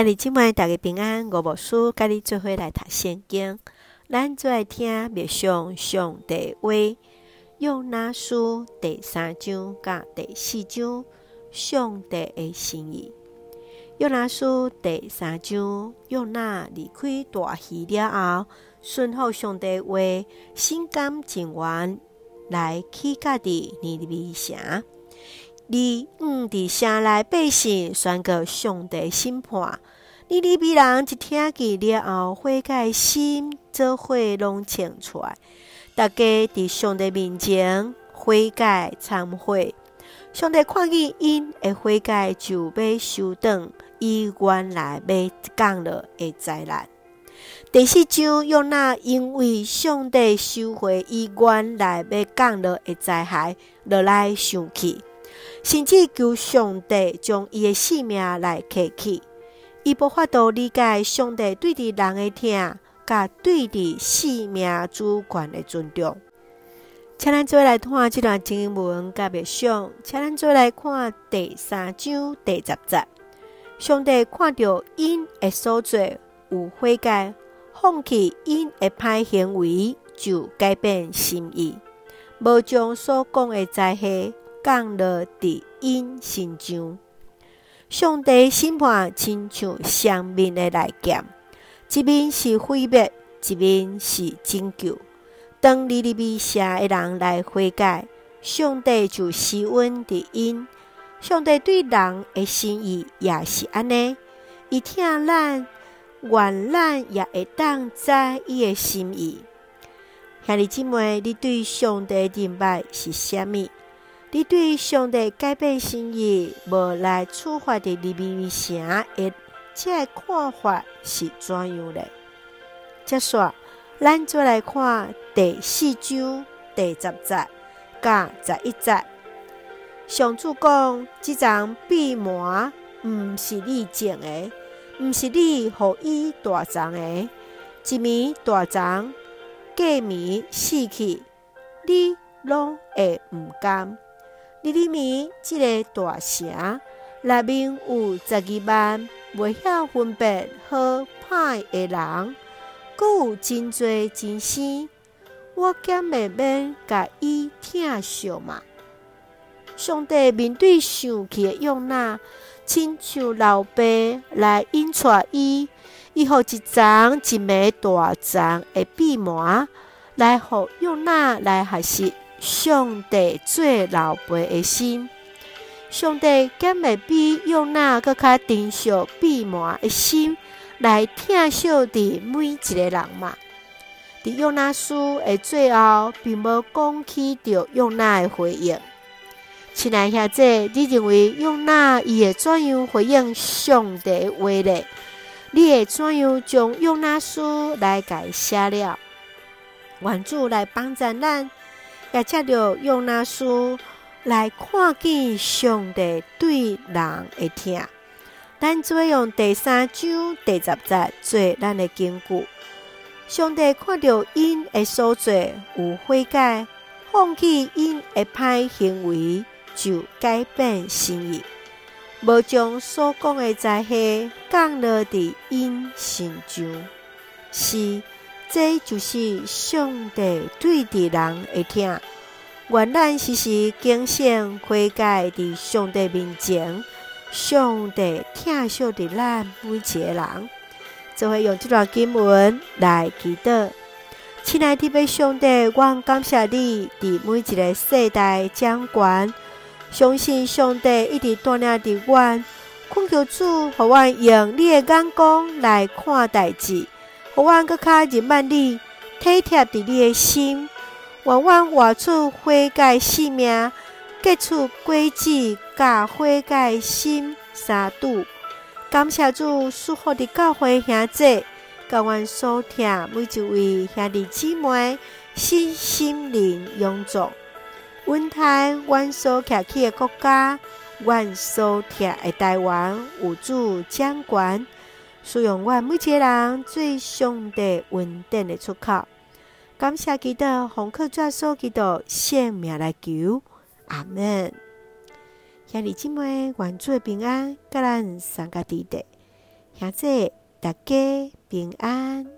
今日今晚大家平安，我无输，甲你做伙来读圣经。咱做来听默想上帝话，用那书第三章甲第四章，上帝的心意。用那书第三章，用那离开大鱼了后，顺服上帝话，心甘情愿来去家己尼尼微城。你毋伫城内百姓宣告上帝审判，尼尼微人一听见了后，悔改心做伙拢清出来，大家伫上帝面前悔改忏悔。上帝看见因的悔改，就要收档伊原来要降落的灾难。第四章，用那因为上帝收回伊原来要降落的灾害，落来生气。甚至求上帝将伊的性命来克去，伊无法度理解上帝对伫人的疼，甲对伫性命主权的尊重。请咱做来看这段经文，甲默想，请咱做来看第三章第十节。上帝看到因的所做有悔改，放弃因的歹行为，就改变心意，无将所讲的灾害。降落伫因身上，上帝审判亲像双面的来剑，一面是毁灭，一面是拯救。当尼尼微城的人来悔改，上帝就施恩伫因。上帝对人的心意也是安尼，伊疼咱，愿咱也会当知伊的心意。兄弟姊妹，你对上帝的明白是啥物？你对上帝改变心意，无来处罚的尼尼微城的这看法是怎样的？接说，咱再来看第四章第十节甲十一节。上主讲：这张闭门毋是你种的，毋是你予伊大张的，一暝大张，过暝死去，你拢会毋甘。尼尼微这个大城，内面有十二万袂晓分别好歹的人，阁有真济真生，我敢袂免甲伊疼惜嘛？上帝面对生气的约拿，亲像老爸来引带伊，伊予一张一枚大张的闭门，来予约拿来学习。上帝做老爸的心，上帝敢会比用那阁较珍惜闭门的心来疼惜的每一个人嘛？伫用那书的最后，并无讲起着用那的回应。亲爱兄弟，你认为用那伊会怎样回应上帝的话呢？你会怎样将用那书来改写了？愿主来帮助咱。也借着用那书来看见上帝对人的疼。咱做用第三章第十节做咱的根据。上帝看到因的所做有悔改，放弃因的歹行为，就改变心意，无将所讲的灾害降落伫因身上。是。这就是上帝对的人的疼，愿咱时时警醒悔改伫上帝面前，上帝疼惜的咱每一个人，就会用这段经文来祈祷。亲爱的上帝，我感谢你伫每一个世代掌权，相信上帝一直带领着我，恳求主，互我用你的眼光来看代志。我愿阁较认识你，体贴伫你的心，愿阮活出悔改生命，结出果子，甲悔改心相拄。感谢主赐福的教会兄弟，甲阮所听每一位兄弟姊妹，身心灵永驻，稳台阮所徛起的国家，阮所徛的台湾，有主掌管。使用阮每一个人最上帝稳定的出口，感谢基督，奉靠主耶稣基督圣名来求，阿门。兄弟姊妹，愿主平安，甲咱三个弟弟，兄弟大家平安。